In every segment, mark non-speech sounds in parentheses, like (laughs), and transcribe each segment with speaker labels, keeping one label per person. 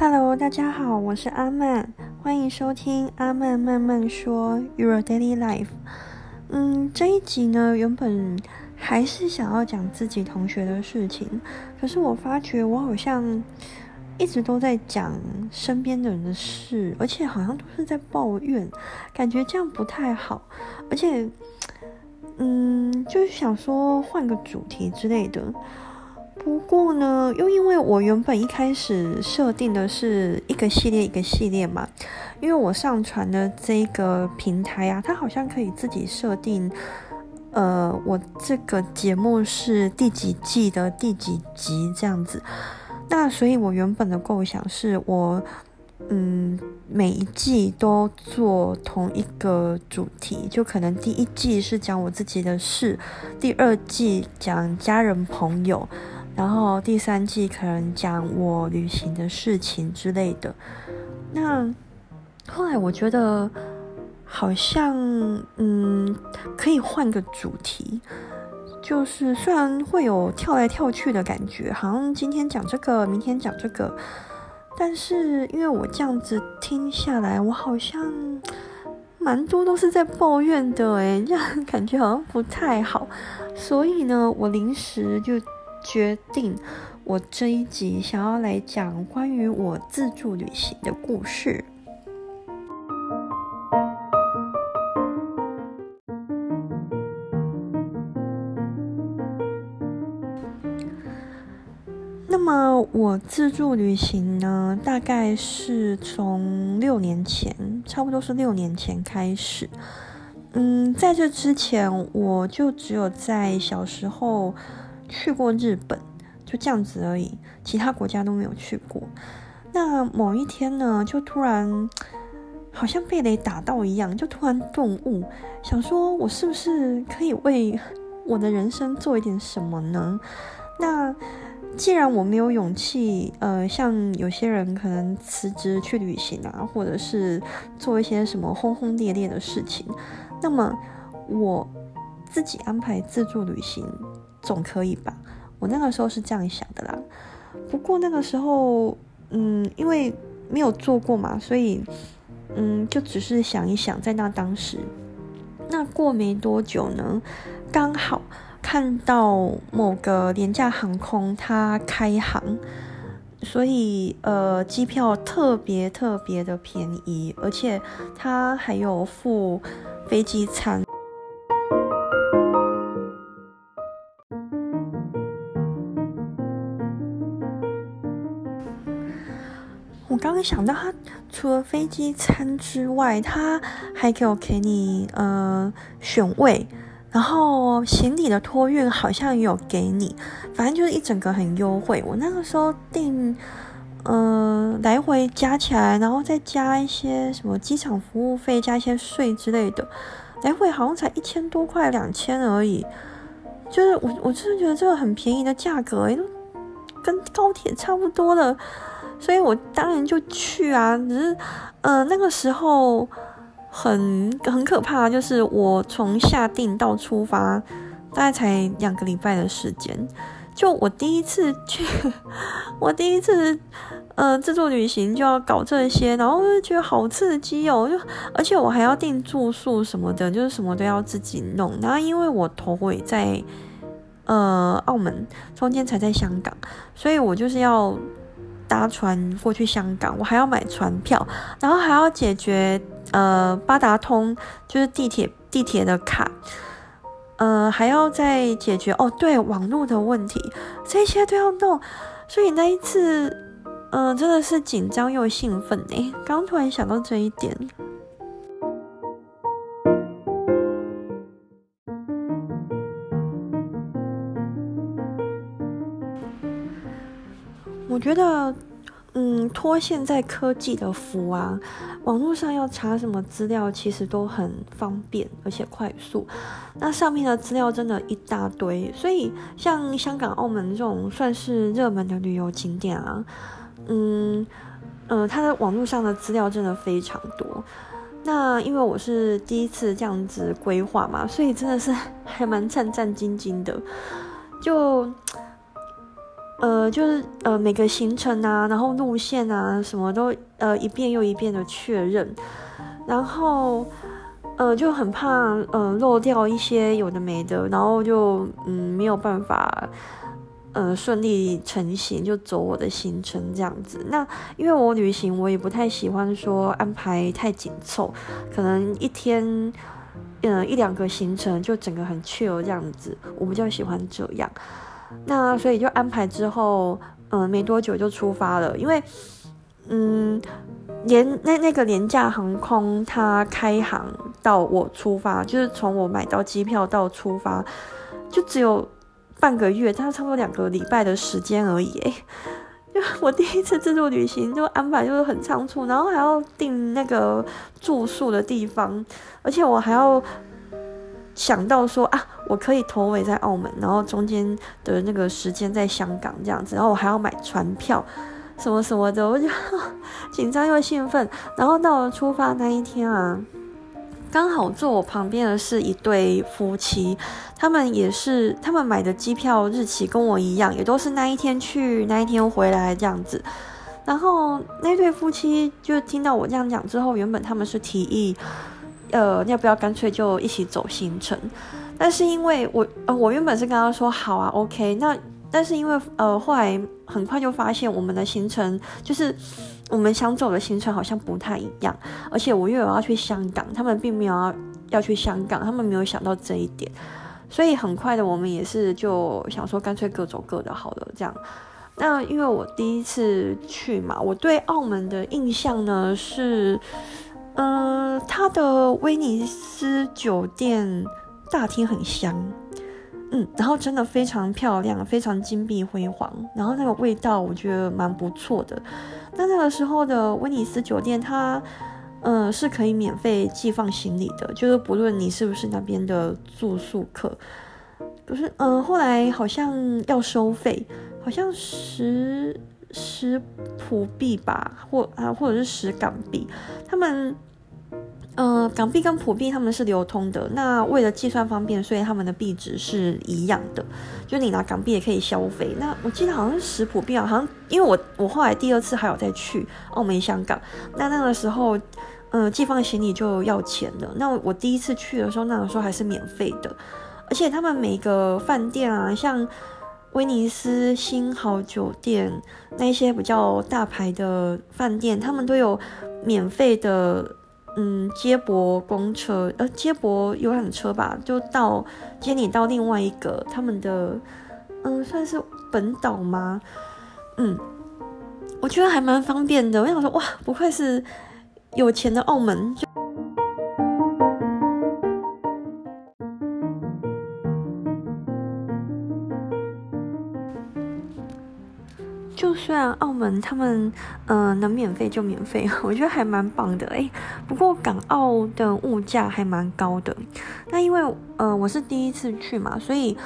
Speaker 1: Hello，大家好，我是阿曼，欢迎收听阿曼慢慢说 Your Daily Life。嗯，这一集呢，原本还是想要讲自己同学的事情，可是我发觉我好像一直都在讲身边的人的事，而且好像都是在抱怨，感觉这样不太好，而且，嗯，就是想说换个主题之类的。不过呢，又因为我原本一开始设定的是一个系列一个系列嘛，因为我上传的这个平台啊，它好像可以自己设定，呃，我这个节目是第几季的第几集这样子。那所以，我原本的构想是我，嗯，每一季都做同一个主题，就可能第一季是讲我自己的事，第二季讲家人朋友。然后第三季可能讲我旅行的事情之类的。那后来我觉得好像嗯可以换个主题，就是虽然会有跳来跳去的感觉，好像今天讲这个，明天讲这个，但是因为我这样子听下来，我好像蛮多都是在抱怨的，诶，这样感觉好像不太好，所以呢，我临时就。决定，我这一集想要来讲关于我自助旅行的故事。那么我自助旅行呢，大概是从六年前，差不多是六年前开始。嗯，在这之前，我就只有在小时候。去过日本，就这样子而已，其他国家都没有去过。那某一天呢，就突然好像被雷打到一样，就突然顿悟，想说我是不是可以为我的人生做一点什么呢？那既然我没有勇气，呃，像有些人可能辞职去旅行啊，或者是做一些什么轰轰烈烈的事情，那么我自己安排自助旅行。总可以吧？我那个时候是这样想的啦。不过那个时候，嗯，因为没有做过嘛，所以，嗯，就只是想一想，在那当时，那过没多久呢，刚好看到某个廉价航空它开航，所以呃，机票特别特别的便宜，而且它还有附飞机餐。我想到，他除了飞机餐之外，他还给我给你呃选位，然后行李的托运好像也有给你，反正就是一整个很优惠。我那个时候订，呃，来回加起来，然后再加一些什么机场服务费，加一些税之类的，来回好像才一千多块，两千而已。就是我，我真的觉得这个很便宜的价格，跟高铁差不多了。所以我当然就去啊，只是，呃，那个时候很很可怕，就是我从下定到出发，大概才两个礼拜的时间。就我第一次去，(laughs) 我第一次，呃，自助旅行就要搞这些，然后就觉得好刺激哦，就而且我还要订住宿什么的，就是什么都要自己弄。然后因为我头尾在，呃，澳门，中间才在香港，所以我就是要。搭船过去香港，我还要买船票，然后还要解决呃八达通就是地铁地铁的卡，呃还要再解决哦对网络的问题，这些都要弄，所以那一次嗯真的是紧张又兴奋哎，刚突然想到这一点，我觉得。嗯，托现在科技的福啊，网络上要查什么资料，其实都很方便而且快速。那上面的资料真的一大堆，所以像香港、澳门这种算是热门的旅游景点啊，嗯，呃，它的网络上的资料真的非常多。那因为我是第一次这样子规划嘛，所以真的是还蛮战战兢兢的，就。呃，就是呃每个行程啊，然后路线啊，什么都呃一遍又一遍的确认，然后呃就很怕呃漏掉一些有的没的，然后就嗯没有办法呃顺利成行，就走我的行程这样子。那因为我旅行我也不太喜欢说安排太紧凑，可能一天嗯一两个行程就整个很 chill 这样子，我比较喜欢这样。那所以就安排之后，嗯，没多久就出发了。因为，嗯，廉那那个廉价航空它开航到我出发，就是从我买到机票到出发，就只有半个月，它差不多两个礼拜的时间而已。哎，(laughs) 就我第一次自助旅行就安排就是很仓促，然后还要订那个住宿的地方，而且我还要。想到说啊，我可以头尾在澳门，然后中间的那个时间在香港这样子，然后我还要买船票，什么什么的，我就 (laughs) 紧张又兴奋。然后到了出发那一天啊，刚好坐我旁边的是一对夫妻，他们也是他们买的机票日期跟我一样，也都是那一天去那一天回来这样子。然后那对夫妻就听到我这样讲之后，原本他们是提议。呃，要不要干脆就一起走行程？但是因为我呃，我原本是跟他说好啊，OK。那但是因为呃，后来很快就发现我们的行程就是我们想走的行程好像不太一样，而且我又有要去香港，他们并没有要要去香港，他们没有想到这一点，所以很快的我们也是就想说干脆各走各的好了，这样。那因为我第一次去嘛，我对澳门的印象呢是。嗯，它的威尼斯酒店大厅很香，嗯，然后真的非常漂亮，非常金碧辉煌，然后那个味道我觉得蛮不错的。那那个时候的威尼斯酒店，它嗯是可以免费寄放行李的，就是不论你是不是那边的住宿客，不是，嗯，后来好像要收费，好像十十葡币吧，或啊或者是十港币，他们。呃，港币跟普币他们是流通的，那为了计算方便，所以他们的币值是一样的，就你拿港币也可以消费。那我记得好像是普币啊，好像因为我我后来第二次还有再去澳门、香港，那那个时候，嗯，寄放行李就要钱的。那我第一次去的时候，那个时候还是免费的，而且他们每个饭店啊，像威尼斯星豪酒店那一些比较大牌的饭店，他们都有免费的。嗯，接驳公车，呃，接驳游览车吧，就到接你到另外一个他们的，嗯，算是本岛吗？嗯，我觉得还蛮方便的。我想说，哇，不愧是有钱的澳门。虽然澳门他们嗯能免费就免费，(laughs) 我觉得还蛮棒的诶。不过港澳的物价还蛮高的。那因为呃我是第一次去嘛，所以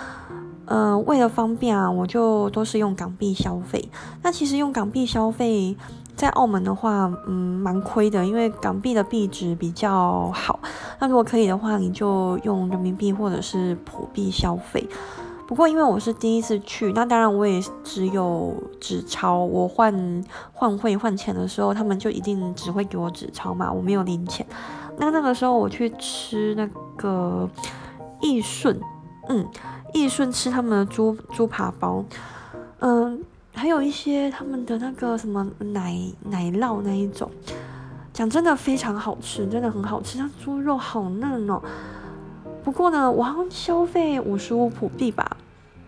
Speaker 1: 呃为了方便啊，我就都是用港币消费。那其实用港币消费在澳门的话，嗯蛮亏的，因为港币的币值比较好。那如果可以的话，你就用人民币或者是普币消费。不过因为我是第一次去，那当然我也只有纸钞。我换换汇换钱的时候，他们就一定只会给我纸钞嘛，我没有零钱。那那个时候我去吃那个益顺，嗯，益顺吃他们的猪猪扒包，嗯，还有一些他们的那个什么奶奶酪那一种，讲真的非常好吃，真的很好吃，它猪肉好嫩哦。不过呢，我好像消费五十五普币吧。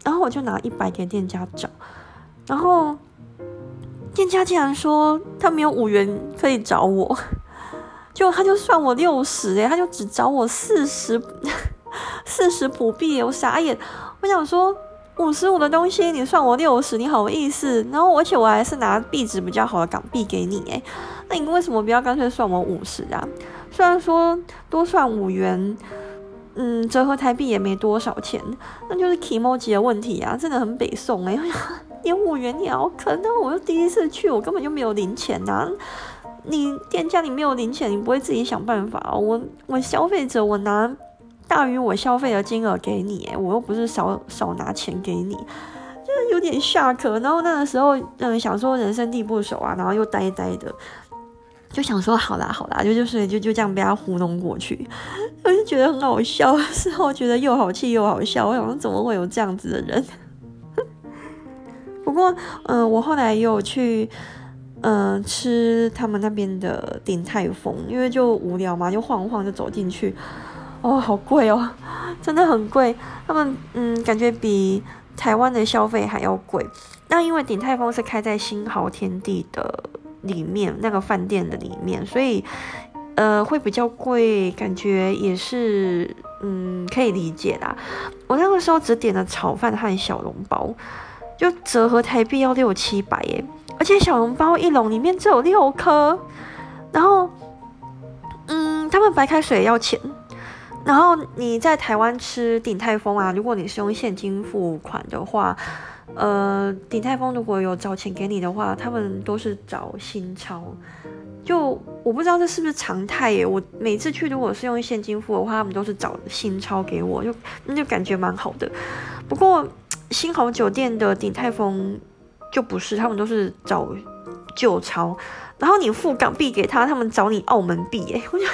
Speaker 1: 然后我就拿一百给店家找，然后店家竟然说他没有五元可以找我，(laughs) 就他就算我六十诶，他就只找我四十 (laughs) 四十普币，我傻眼。我想说五十五的东西你算我六十，你好意思？然后而且我还是拿币值比较好的港币给你诶，那你为什么不要干脆算我五十啊？虽然说多算五元。嗯，折合台币也没多少钱，那就是 emoji 的问题啊，真的很北宋哎，(laughs) 连五元也要坑，那我又第一次去，我根本就没有零钱呐。你店家你没有零钱，你不会自己想办法？我我消费者，我拿大于我消费的金额给你，我又不是少少拿钱给你，就是有点下课。然后那个时候，嗯，想说人生地不熟啊，然后又呆呆的，就想说好啦好啦，就就是就就这样被他糊弄过去。我就觉得很好笑，事后觉得又好气又好笑。我想说怎么会有这样子的人？(laughs) 不过，嗯，我后来又去，嗯，吃他们那边的鼎泰丰，因为就无聊嘛，就晃晃就走进去。哦，好贵哦，真的很贵。他们嗯，感觉比台湾的消费还要贵。那因为鼎泰丰是开在新豪天地的里面，那个饭店的里面，所以呃会比较贵，感觉也是嗯可以理解啦。我那个时候只点了炒饭和小笼包，就折合台币要六七百耶，而且小笼包一笼里面只有六颗，然后嗯，他们白开水要钱。然后你在台湾吃鼎泰丰啊，如果你是用现金付款的话，呃，鼎泰丰如果有找钱给你的话，他们都是找新钞。就我不知道这是不是常态耶。我每次去如果是用现金付的话，他们都是找新钞给我，就那就感觉蛮好的。不过新豪酒店的鼎泰丰就不是，他们都是找旧钞，然后你付港币给他，他们找你澳门币，(laughs) 耶，我觉得。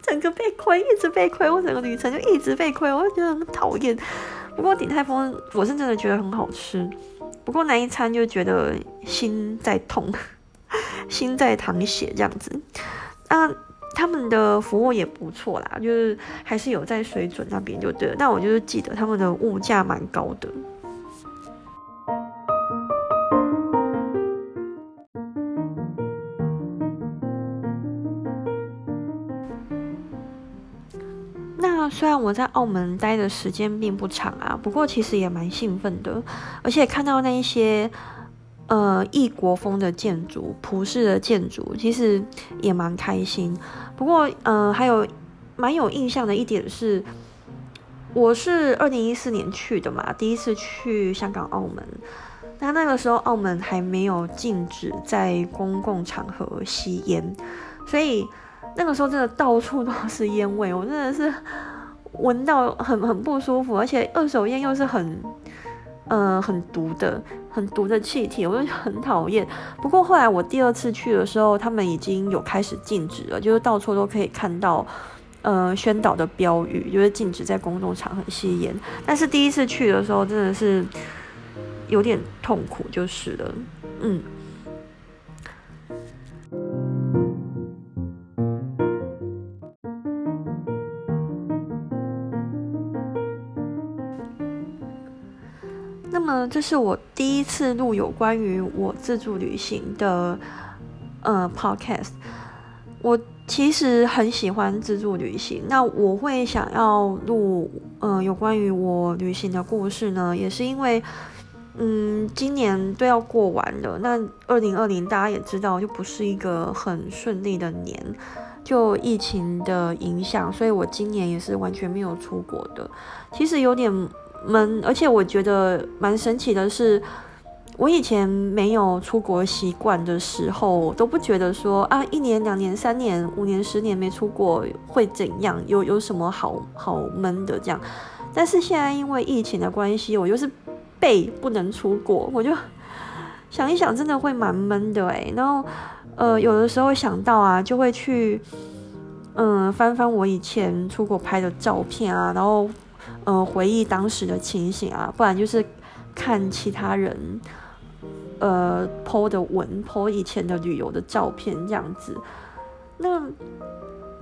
Speaker 1: 整个被亏，一直被亏，我整个旅程就一直被亏，我就觉得很讨厌。不过鼎泰丰，我是真的觉得很好吃。不过那一餐就觉得心在痛，(laughs) 心在淌血这样子。那他们的服务也不错啦，就是还是有在水准那边就对了。但我就是记得他们的物价蛮高的。虽然我在澳门待的时间并不长啊，不过其实也蛮兴奋的，而且看到那一些呃异国风的建筑、葡式的建筑，其实也蛮开心。不过呃，还有蛮有印象的一点是，我是二零一四年去的嘛，第一次去香港、澳门。那那个时候澳门还没有禁止在公共场合吸烟，所以那个时候真的到处都是烟味，我真的是。闻到很很不舒服，而且二手烟又是很，呃，很毒的、很毒的气体，我就很讨厌。不过后来我第二次去的时候，他们已经有开始禁止了，就是到处都可以看到，呃，宣导的标语，就是禁止在公众场合吸烟。但是第一次去的时候，真的是有点痛苦，就是了，嗯。这是我第一次录有关于我自助旅行的呃 podcast。我其实很喜欢自助旅行，那我会想要录呃有关于我旅行的故事呢，也是因为嗯今年都要过完了，那二零二零大家也知道就不是一个很顺利的年，就疫情的影响，所以我今年也是完全没有出国的，其实有点。闷，而且我觉得蛮神奇的是，我以前没有出国习惯的时候，都不觉得说啊，一年、两年、三年、五年、十年没出国会怎样，有有什么好好闷的这样。但是现在因为疫情的关系，我就是被不能出国，我就 (laughs) 想一想，真的会蛮闷的诶。然后呃，有的时候想到啊，就会去嗯翻翻我以前出国拍的照片啊，然后。嗯，回忆当时的情形啊，不然就是看其他人呃 po 的文，po 以前的旅游的照片这样子。那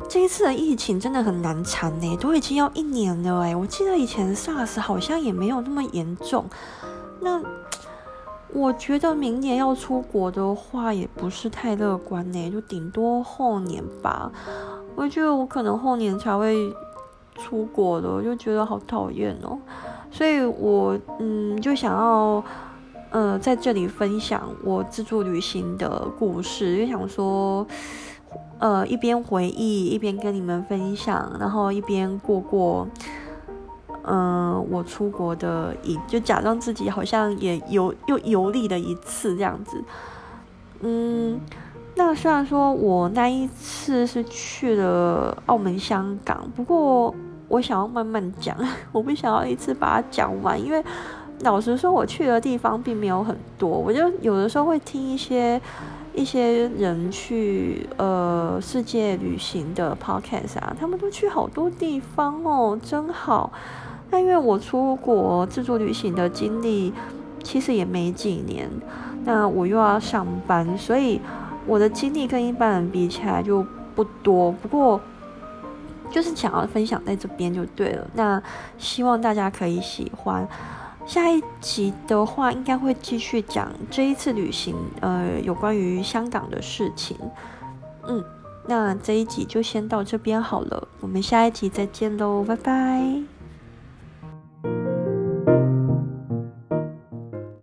Speaker 1: 这一次的疫情真的很难缠呢，都已经要一年了哎。我记得以前 SARS 好像也没有那么严重。那我觉得明年要出国的话，也不是太乐观呢，就顶多后年吧。我觉得我可能后年才会。出国的，我就觉得好讨厌哦，所以我嗯就想要呃在这里分享我自助旅行的故事，就想说呃一边回忆一边跟你们分享，然后一边过过嗯我出国的一，就假装自己好像也游又游历了一次这样子，嗯。那虽然说我那一次是去了澳门、香港，不过我想要慢慢讲，(laughs) 我不想要一次把它讲完，因为老实说，我去的地方并没有很多。我就有的时候会听一些一些人去呃世界旅行的 podcast 啊，他们都去好多地方哦，真好。那因为我出国自助旅行的经历其实也没几年，那我又要上班，所以我的经历跟一般人比起来就不多。不过就是想要分享在这边就对了。那希望大家可以喜欢。下一集的话，应该会继续讲这一次旅行，呃，有关于香港的事情。嗯，那这一集就先到这边好了，我们下一集再见喽，拜拜。